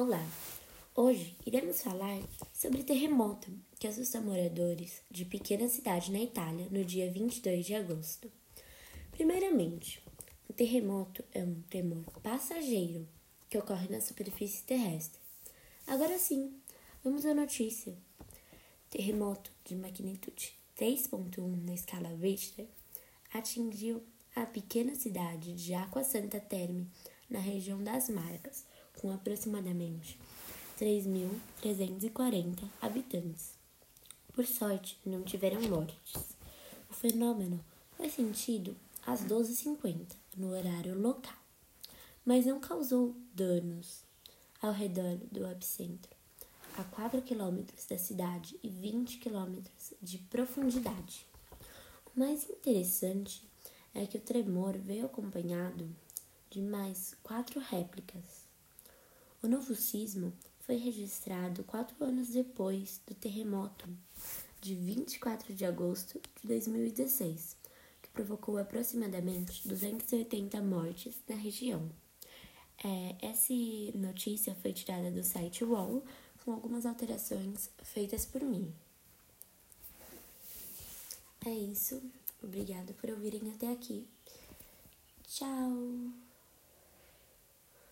Olá! Hoje iremos falar sobre o terremoto que assusta moradores de pequena cidade na Itália no dia 22 de agosto. Primeiramente, o terremoto é um tremor passageiro que ocorre na superfície terrestre. Agora sim, vamos à notícia. Terremoto de magnitude 3.1 na escala Richter atingiu a pequena cidade de Aqua Santa Terme, na região das Marcas, com aproximadamente 3.340 habitantes. Por sorte, não tiveram mortes. O fenômeno foi sentido às 12h50, no horário local, mas não causou danos ao redor do epicentro, a 4 quilômetros da cidade e 20 quilômetros de profundidade. O mais interessante é que o tremor veio acompanhado de mais quatro réplicas. O novo sismo foi registrado quatro anos depois do terremoto de 24 de agosto de 2016, que provocou aproximadamente 280 mortes na região. É, essa notícia foi tirada do site UOL com algumas alterações feitas por mim. É isso. Obrigada por ouvirem até aqui. Tchau!